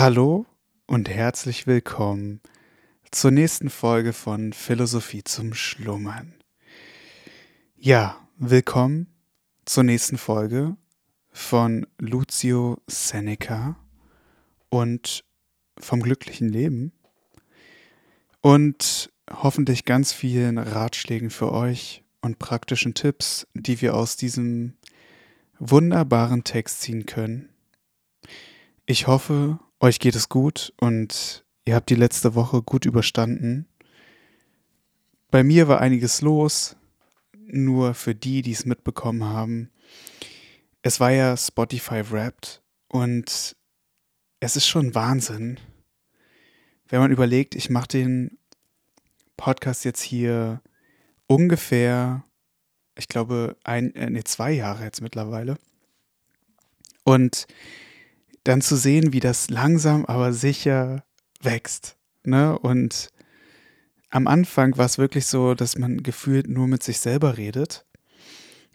Hallo und herzlich willkommen zur nächsten Folge von Philosophie zum Schlummern. Ja, willkommen zur nächsten Folge von Lucio Seneca und vom glücklichen Leben und hoffentlich ganz vielen Ratschlägen für euch und praktischen Tipps, die wir aus diesem wunderbaren Text ziehen können. Ich hoffe, euch geht es gut und ihr habt die letzte Woche gut überstanden. Bei mir war einiges los, nur für die, die es mitbekommen haben. Es war ja Spotify Wrapped und es ist schon Wahnsinn, wenn man überlegt, ich mache den Podcast jetzt hier ungefähr, ich glaube, ein, äh, nee, zwei Jahre jetzt mittlerweile. Und dann zu sehen, wie das langsam, aber sicher wächst. Ne? Und am Anfang war es wirklich so, dass man gefühlt nur mit sich selber redet.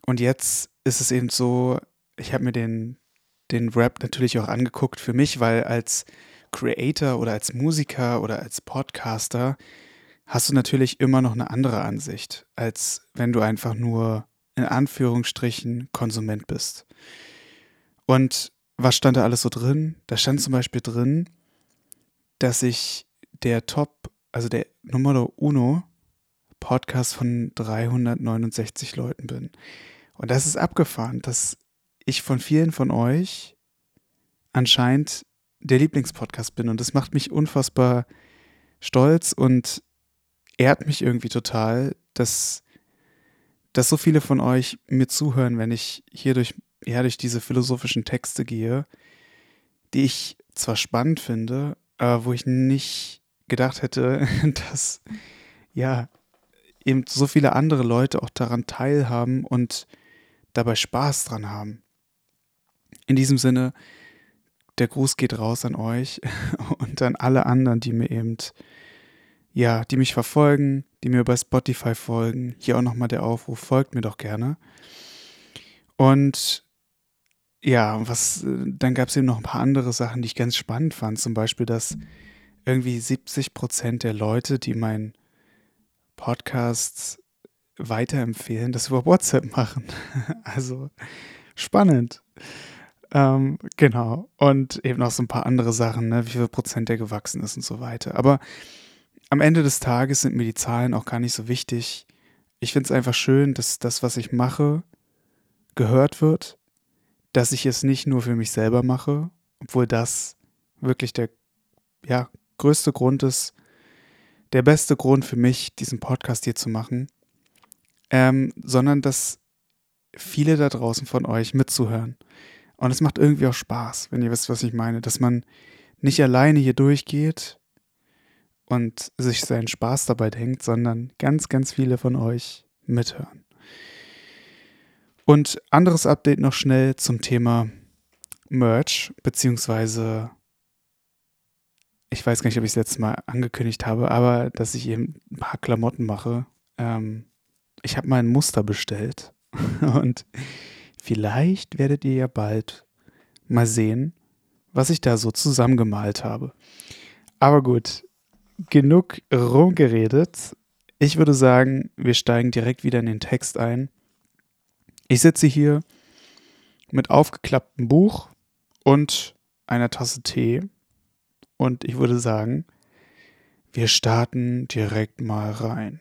Und jetzt ist es eben so, ich habe mir den, den Rap natürlich auch angeguckt für mich, weil als Creator oder als Musiker oder als Podcaster hast du natürlich immer noch eine andere Ansicht, als wenn du einfach nur in Anführungsstrichen Konsument bist. Und was stand da alles so drin? Da stand zum Beispiel drin, dass ich der Top, also der Numero Uno Podcast von 369 Leuten bin. Und das ist abgefahren, dass ich von vielen von euch anscheinend der Lieblingspodcast bin. Und das macht mich unfassbar stolz und ehrt mich irgendwie total, dass, dass so viele von euch mir zuhören, wenn ich hier durch ja, durch diese philosophischen Texte gehe, die ich zwar spannend finde, aber wo ich nicht gedacht hätte, dass ja eben so viele andere Leute auch daran teilhaben und dabei Spaß dran haben. In diesem Sinne, der Gruß geht raus an euch und an alle anderen, die mir eben, ja, die mich verfolgen, die mir bei Spotify folgen. Hier auch nochmal der Aufruf, folgt mir doch gerne. Und ja, was, äh, dann gab es eben noch ein paar andere Sachen, die ich ganz spannend fand. Zum Beispiel, dass irgendwie 70 Prozent der Leute, die meinen Podcast weiterempfehlen, das über WhatsApp machen. also spannend. Ähm, genau. Und eben noch so ein paar andere Sachen, ne? wie viel Prozent der gewachsen ist und so weiter. Aber am Ende des Tages sind mir die Zahlen auch gar nicht so wichtig. Ich finde es einfach schön, dass das, was ich mache, gehört wird dass ich es nicht nur für mich selber mache, obwohl das wirklich der ja, größte Grund ist, der beste Grund für mich, diesen Podcast hier zu machen, ähm, sondern dass viele da draußen von euch mitzuhören. Und es macht irgendwie auch Spaß, wenn ihr wisst, was ich meine, dass man nicht alleine hier durchgeht und sich seinen Spaß dabei denkt, sondern ganz, ganz viele von euch mithören. Und anderes Update noch schnell zum Thema Merch, beziehungsweise ich weiß gar nicht, ob ich es letztes Mal angekündigt habe, aber dass ich eben ein paar Klamotten mache. Ähm, ich habe mal ein Muster bestellt und vielleicht werdet ihr ja bald mal sehen, was ich da so zusammengemalt habe. Aber gut, genug rumgeredet. Ich würde sagen, wir steigen direkt wieder in den Text ein. Ich sitze hier mit aufgeklapptem Buch und einer Tasse Tee und ich würde sagen, wir starten direkt mal rein.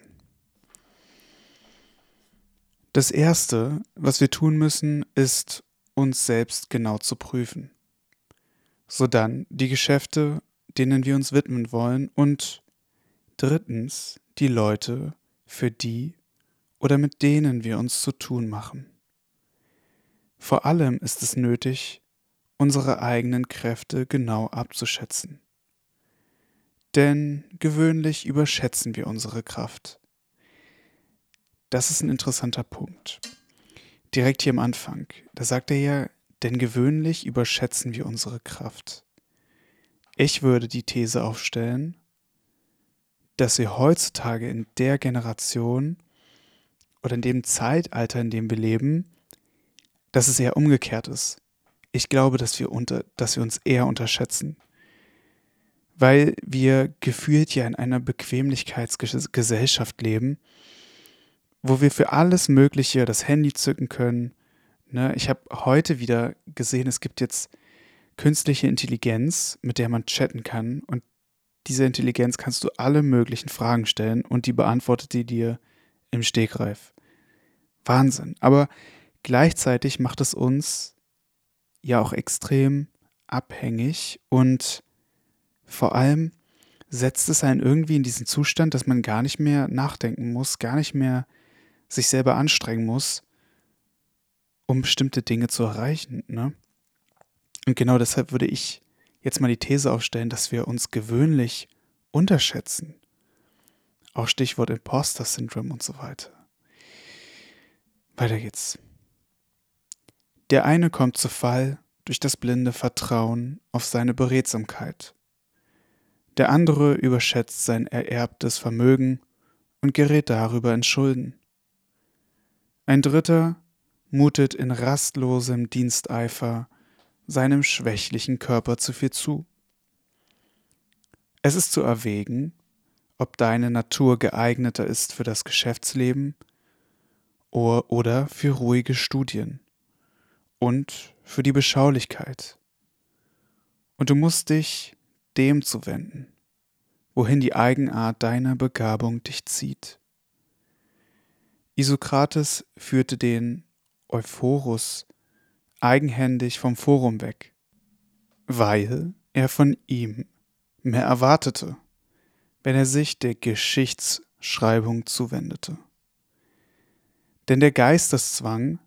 Das Erste, was wir tun müssen, ist, uns selbst genau zu prüfen. Sodann die Geschäfte, denen wir uns widmen wollen und drittens die Leute, für die oder mit denen wir uns zu tun machen. Vor allem ist es nötig, unsere eigenen Kräfte genau abzuschätzen. Denn gewöhnlich überschätzen wir unsere Kraft. Das ist ein interessanter Punkt. Direkt hier am Anfang. Da sagt er ja, denn gewöhnlich überschätzen wir unsere Kraft. Ich würde die These aufstellen, dass wir heutzutage in der Generation oder in dem Zeitalter, in dem wir leben, dass es eher umgekehrt ist. Ich glaube, dass wir, unter, dass wir uns eher unterschätzen. weil wir gefühlt ja in einer Bequemlichkeitsgesellschaft leben, wo wir für alles Mögliche das Handy zücken können. Ne? Ich habe heute wieder gesehen, es gibt jetzt künstliche Intelligenz, mit der man chatten kann und dieser Intelligenz kannst du alle möglichen Fragen stellen und die beantwortet die dir im Stegreif. Wahnsinn. Aber gleichzeitig macht es uns ja auch extrem abhängig und vor allem setzt es einen irgendwie in diesen Zustand, dass man gar nicht mehr nachdenken muss, gar nicht mehr sich selber anstrengen muss, um bestimmte Dinge zu erreichen. Ne? Und genau deshalb würde ich jetzt mal die These aufstellen, dass wir uns gewöhnlich unterschätzen. Auch Stichwort Imposter-Syndrom und so weiter. Weiter geht's. Der eine kommt zu Fall durch das blinde Vertrauen auf seine Beredsamkeit. Der andere überschätzt sein ererbtes Vermögen und gerät darüber in Schulden. Ein dritter mutet in rastlosem Diensteifer seinem schwächlichen Körper zu viel zu. Es ist zu erwägen, ob deine Natur geeigneter ist für das Geschäftsleben oder für ruhige Studien und für die Beschaulichkeit. Und du musst dich dem zuwenden, wohin die Eigenart deiner Begabung dich zieht. Isokrates führte den Euphorus eigenhändig vom Forum weg, weil er von ihm mehr erwartete, wenn er sich der Geschichtsschreibung zuwendete. Denn der Geisteszwang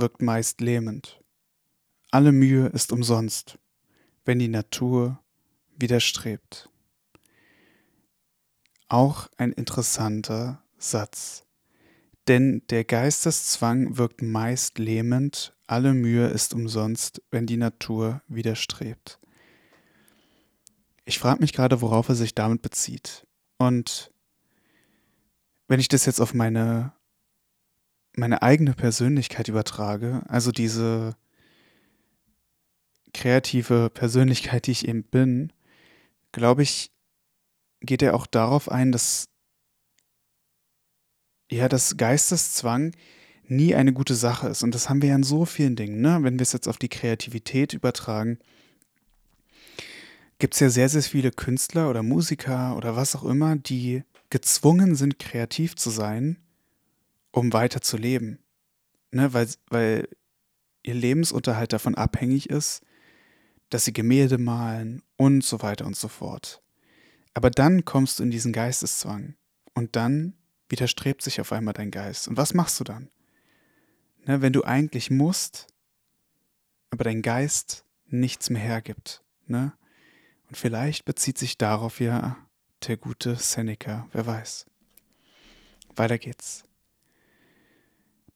wirkt meist lähmend. Alle Mühe ist umsonst, wenn die Natur widerstrebt. Auch ein interessanter Satz. Denn der Geisteszwang wirkt meist lähmend, alle Mühe ist umsonst, wenn die Natur widerstrebt. Ich frage mich gerade, worauf er sich damit bezieht. Und wenn ich das jetzt auf meine, meine eigene Persönlichkeit übertrage, also diese kreative Persönlichkeit, die ich eben bin, glaube ich, geht er auch darauf ein, dass ja, dass Geisteszwang nie eine gute Sache ist. Und das haben wir ja in so vielen Dingen, ne? Wenn wir es jetzt auf die Kreativität übertragen, gibt es ja sehr, sehr viele Künstler oder Musiker oder was auch immer, die gezwungen sind, kreativ zu sein, um weiter zu leben. Ne? Weil, weil ihr Lebensunterhalt davon abhängig ist, dass sie Gemälde malen und so weiter und so fort. Aber dann kommst du in diesen Geisteszwang und dann widerstrebt sich auf einmal dein Geist. Und was machst du dann? Ne, wenn du eigentlich musst, aber dein Geist nichts mehr hergibt. Ne? Und vielleicht bezieht sich darauf ja der gute Seneca, wer weiß. Weiter geht's.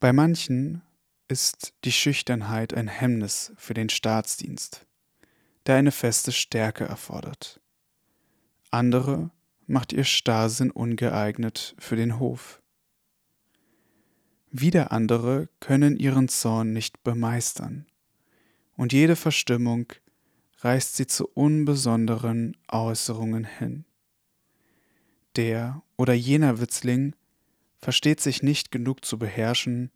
Bei manchen ist die Schüchternheit ein Hemmnis für den Staatsdienst, der eine feste Stärke erfordert. Andere macht ihr Starrsinn ungeeignet für den Hof. Wieder andere können ihren Zorn nicht bemeistern, und jede Verstimmung reißt sie zu unbesonderen Äußerungen hin. Der oder jener Witzling versteht sich nicht genug zu beherrschen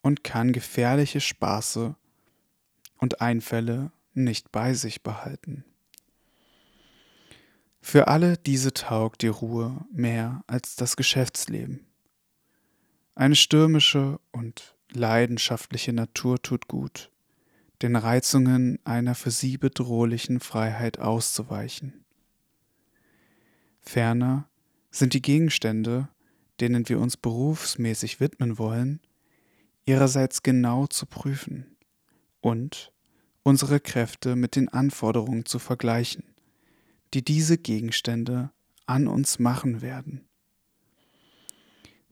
und kann gefährliche Spaße und Einfälle nicht bei sich behalten. Für alle diese taugt die Ruhe mehr als das Geschäftsleben. Eine stürmische und leidenschaftliche Natur tut gut, den Reizungen einer für sie bedrohlichen Freiheit auszuweichen. Ferner sind die Gegenstände, denen wir uns berufsmäßig widmen wollen, ihrerseits genau zu prüfen und unsere Kräfte mit den Anforderungen zu vergleichen die diese Gegenstände an uns machen werden.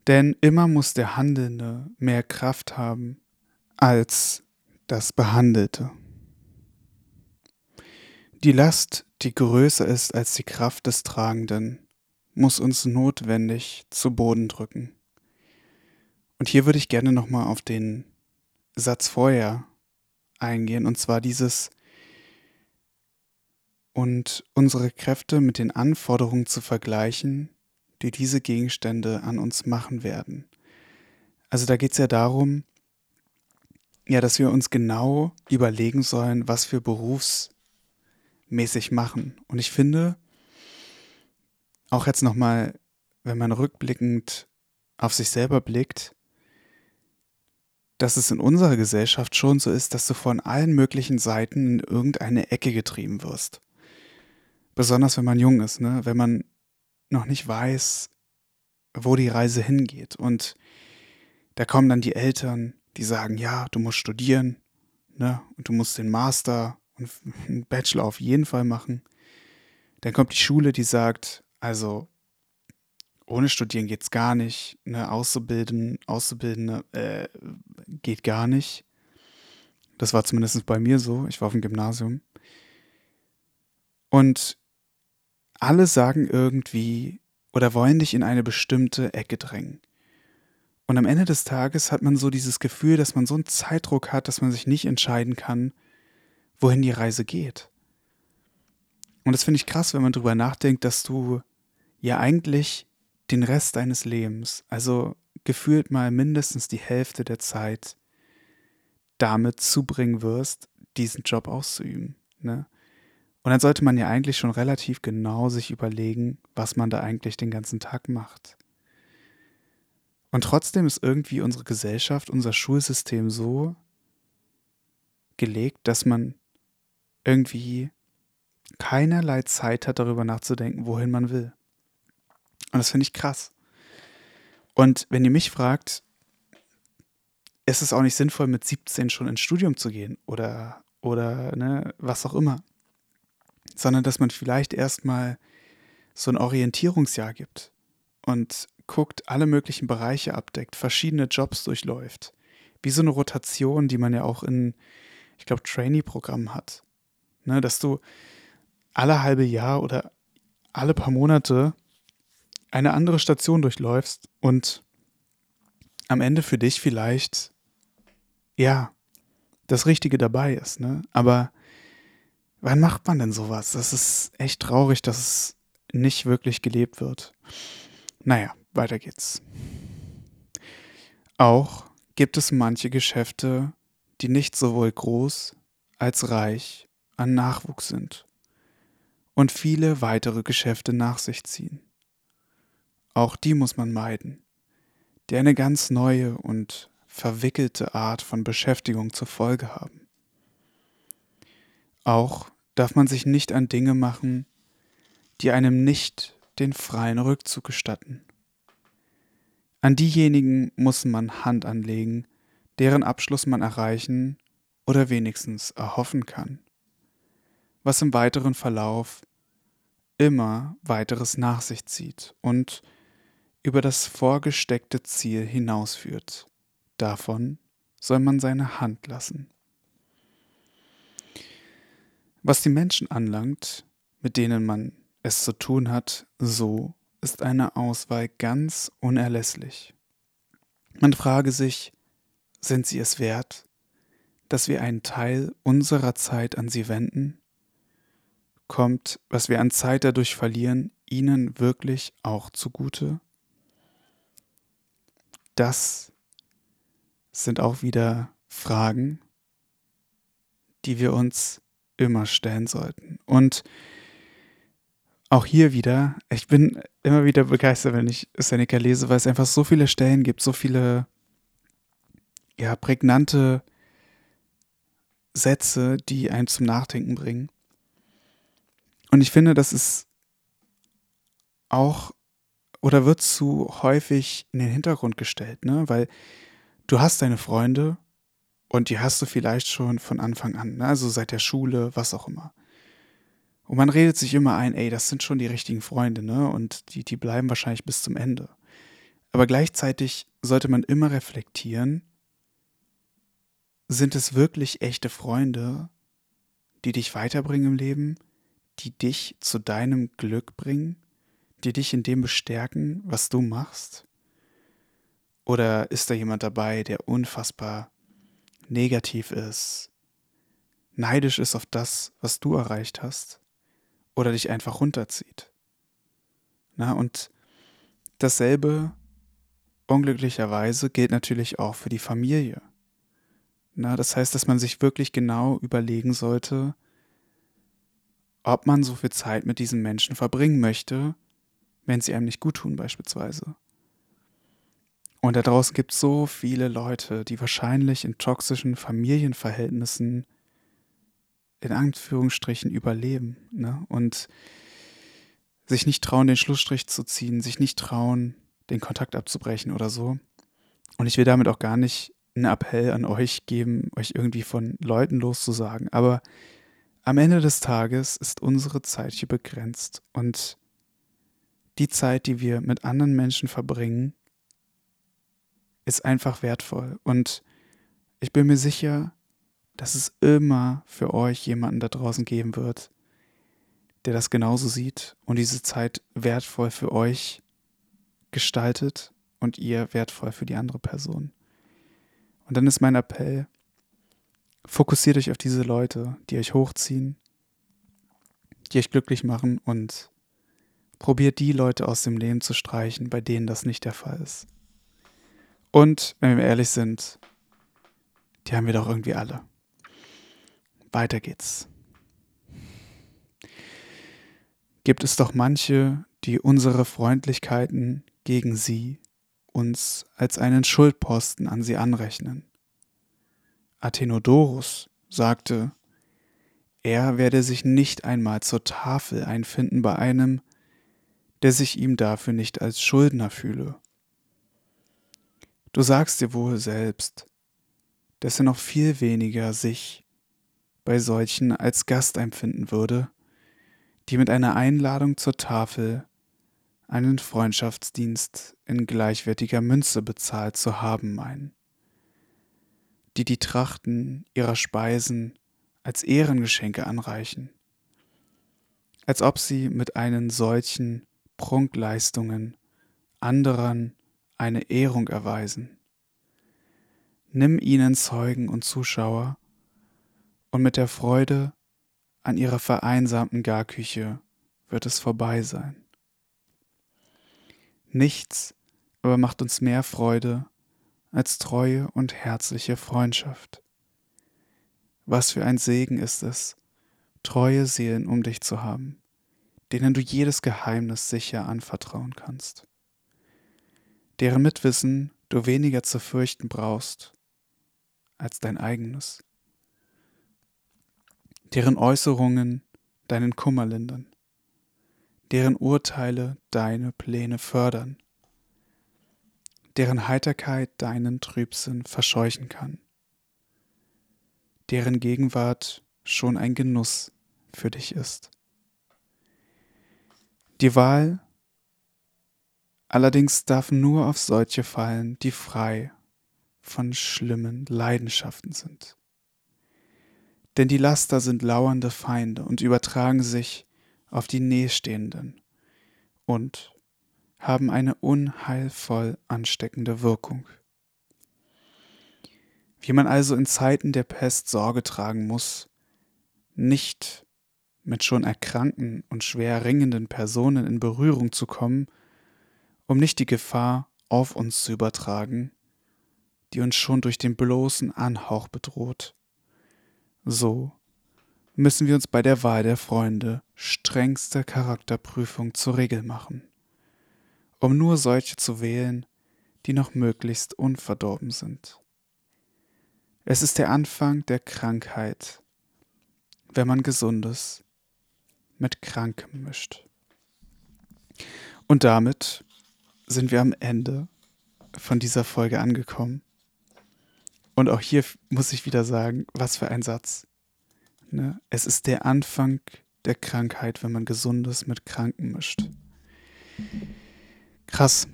Denn immer muss der Handelnde mehr Kraft haben als das Behandelte. Die Last, die größer ist als die Kraft des Tragenden, muss uns notwendig zu Boden drücken. Und hier würde ich gerne nochmal auf den Satz vorher eingehen, und zwar dieses und unsere Kräfte mit den Anforderungen zu vergleichen, die diese Gegenstände an uns machen werden. Also da geht es ja darum, ja, dass wir uns genau überlegen sollen, was wir berufsmäßig machen. Und ich finde, auch jetzt nochmal, wenn man rückblickend auf sich selber blickt, dass es in unserer Gesellschaft schon so ist, dass du von allen möglichen Seiten in irgendeine Ecke getrieben wirst. Besonders wenn man jung ist, ne? wenn man noch nicht weiß, wo die Reise hingeht. Und da kommen dann die Eltern, die sagen, ja, du musst studieren, ne? Und du musst den Master und einen Bachelor auf jeden Fall machen. Dann kommt die Schule, die sagt, also ohne Studieren geht's gar nicht. Ne? Auszubilden, Auszubildende äh, geht gar nicht. Das war zumindest bei mir so. Ich war auf dem Gymnasium. Und alle sagen irgendwie oder wollen dich in eine bestimmte Ecke drängen. Und am Ende des Tages hat man so dieses Gefühl, dass man so einen Zeitdruck hat, dass man sich nicht entscheiden kann, wohin die Reise geht. Und das finde ich krass, wenn man darüber nachdenkt, dass du ja eigentlich den Rest deines Lebens, also gefühlt mal mindestens die Hälfte der Zeit, damit zubringen wirst, diesen Job auszuüben. Ne? Und dann sollte man ja eigentlich schon relativ genau sich überlegen, was man da eigentlich den ganzen Tag macht. Und trotzdem ist irgendwie unsere Gesellschaft, unser Schulsystem so gelegt, dass man irgendwie keinerlei Zeit hat, darüber nachzudenken, wohin man will. Und das finde ich krass. Und wenn ihr mich fragt, ist es auch nicht sinnvoll, mit 17 schon ins Studium zu gehen oder, oder ne, was auch immer, sondern dass man vielleicht erstmal so ein Orientierungsjahr gibt und guckt, alle möglichen Bereiche abdeckt, verschiedene Jobs durchläuft. Wie so eine Rotation, die man ja auch in, ich glaube, Trainee-Programmen hat. Ne, dass du alle halbe Jahr oder alle paar Monate eine andere Station durchläufst und am Ende für dich vielleicht, ja, das Richtige dabei ist, ne? Aber wann macht man denn sowas? Das ist echt traurig, dass es nicht wirklich gelebt wird. Naja, weiter geht's. Auch gibt es manche Geschäfte, die nicht sowohl groß als reich an Nachwuchs sind und viele weitere Geschäfte nach sich ziehen. Auch die muss man meiden, die eine ganz neue und verwickelte Art von Beschäftigung zur Folge haben. Auch darf man sich nicht an Dinge machen, die einem nicht den freien Rückzug gestatten. An diejenigen muss man Hand anlegen, deren Abschluss man erreichen oder wenigstens erhoffen kann, was im weiteren Verlauf immer weiteres nach sich zieht und über das vorgesteckte Ziel hinausführt. Davon soll man seine Hand lassen. Was die Menschen anlangt, mit denen man es zu tun hat, so ist eine Auswahl ganz unerlässlich. Man frage sich, sind sie es wert, dass wir einen Teil unserer Zeit an sie wenden? Kommt, was wir an Zeit dadurch verlieren, ihnen wirklich auch zugute? Das sind auch wieder Fragen, die wir uns immer stellen sollten. Und auch hier wieder, ich bin immer wieder begeistert, wenn ich Seneca lese, weil es einfach so viele Stellen gibt, so viele ja, prägnante Sätze, die einen zum Nachdenken bringen. Und ich finde, das ist auch oder wird zu häufig in den Hintergrund gestellt, ne? Weil du hast deine Freunde und die hast du vielleicht schon von Anfang an, ne? also seit der Schule, was auch immer. Und man redet sich immer ein, ey, das sind schon die richtigen Freunde, ne? Und die, die bleiben wahrscheinlich bis zum Ende. Aber gleichzeitig sollte man immer reflektieren, sind es wirklich echte Freunde, die dich weiterbringen im Leben, die dich zu deinem Glück bringen? Die dich in dem bestärken, was du machst? Oder ist da jemand dabei, der unfassbar negativ ist, neidisch ist auf das, was du erreicht hast oder dich einfach runterzieht. Na, und dasselbe unglücklicherweise gilt natürlich auch für die Familie. Na, das heißt, dass man sich wirklich genau überlegen sollte, ob man so viel Zeit mit diesen Menschen verbringen möchte, wenn sie einem nicht gut tun beispielsweise. Und da draußen gibt es so viele Leute, die wahrscheinlich in toxischen Familienverhältnissen in Anführungsstrichen überleben ne? und sich nicht trauen, den Schlussstrich zu ziehen, sich nicht trauen, den Kontakt abzubrechen oder so. Und ich will damit auch gar nicht einen Appell an euch geben, euch irgendwie von Leuten loszusagen. Aber am Ende des Tages ist unsere Zeit hier begrenzt und die Zeit, die wir mit anderen Menschen verbringen, ist einfach wertvoll. Und ich bin mir sicher, dass es immer für euch jemanden da draußen geben wird, der das genauso sieht und diese Zeit wertvoll für euch gestaltet und ihr wertvoll für die andere Person. Und dann ist mein Appell, fokussiert euch auf diese Leute, die euch hochziehen, die euch glücklich machen und probiert die Leute aus dem Leben zu streichen, bei denen das nicht der Fall ist. Und, wenn wir ehrlich sind, die haben wir doch irgendwie alle. Weiter geht's. Gibt es doch manche, die unsere Freundlichkeiten gegen sie uns als einen Schuldposten an sie anrechnen. Athenodorus sagte, er werde sich nicht einmal zur Tafel einfinden bei einem, der sich ihm dafür nicht als Schuldner fühle. Du sagst dir wohl selbst, dass er noch viel weniger sich bei solchen als Gast empfinden würde, die mit einer Einladung zur Tafel einen Freundschaftsdienst in gleichwertiger Münze bezahlt zu haben meinen, die die Trachten ihrer Speisen als Ehrengeschenke anreichen, als ob sie mit einen solchen Prunkleistungen anderen eine Ehrung erweisen. Nimm ihnen Zeugen und Zuschauer und mit der Freude an ihrer vereinsamten Garküche wird es vorbei sein. Nichts aber macht uns mehr Freude als treue und herzliche Freundschaft. Was für ein Segen ist es, treue Seelen um dich zu haben, denen du jedes Geheimnis sicher anvertrauen kannst, deren Mitwissen du weniger zu fürchten brauchst als dein eigenes, deren Äußerungen deinen Kummer lindern, deren Urteile deine Pläne fördern, deren Heiterkeit deinen Trübsinn verscheuchen kann, deren Gegenwart schon ein Genuss für dich ist. Die Wahl allerdings darf nur auf solche fallen, die frei von schlimmen Leidenschaften sind. Denn die Laster sind lauernde Feinde und übertragen sich auf die Nähstehenden und haben eine unheilvoll ansteckende Wirkung. Wie man also in Zeiten der Pest Sorge tragen muss, nicht mit schon erkrankten und schwer ringenden Personen in Berührung zu kommen, um nicht die Gefahr auf uns zu übertragen, die uns schon durch den bloßen Anhauch bedroht. So müssen wir uns bei der Wahl der Freunde strengste Charakterprüfung zur Regel machen, um nur solche zu wählen, die noch möglichst unverdorben sind. Es ist der Anfang der Krankheit, wenn man Gesundes mit Krankem mischt. Und damit sind wir am Ende von dieser Folge angekommen. Und auch hier muss ich wieder sagen, was für ein Satz. Ne? Es ist der Anfang der Krankheit, wenn man Gesundes mit Kranken mischt. Krass.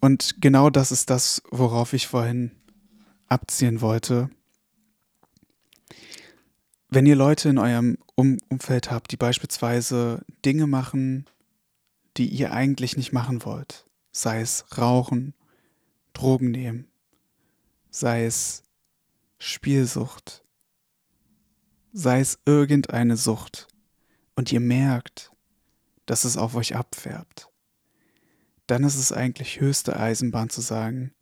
Und genau das ist das, worauf ich vorhin abziehen wollte. Wenn ihr Leute in eurem um Umfeld habt, die beispielsweise Dinge machen, die ihr eigentlich nicht machen wollt, sei es rauchen, Drogen nehmen, sei es Spielsucht, sei es irgendeine Sucht, und ihr merkt, dass es auf euch abfärbt, dann ist es eigentlich höchste Eisenbahn zu sagen,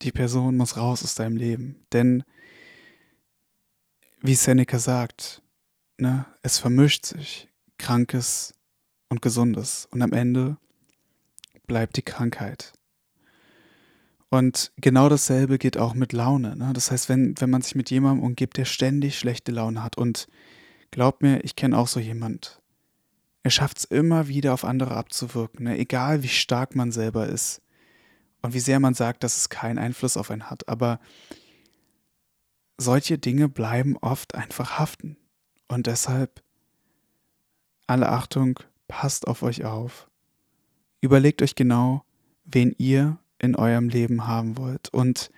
die Person muss raus aus deinem Leben. Denn, wie Seneca sagt, ne, es vermischt sich Krankes und Gesundes. Und am Ende bleibt die Krankheit. Und genau dasselbe geht auch mit Laune. Ne? Das heißt, wenn, wenn man sich mit jemandem umgibt, der ständig schlechte Laune hat, und glaubt mir, ich kenne auch so jemand, er schafft es immer wieder auf andere abzuwirken, ne? egal wie stark man selber ist und wie sehr man sagt, dass es keinen Einfluss auf einen hat. Aber solche Dinge bleiben oft einfach haften. Und deshalb alle Achtung, passt auf euch auf. Überlegt euch genau, wen ihr in eurem Leben haben wollt. Und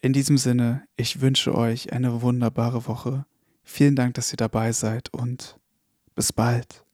in diesem Sinne, ich wünsche euch eine wunderbare Woche. Vielen Dank, dass ihr dabei seid und bis bald.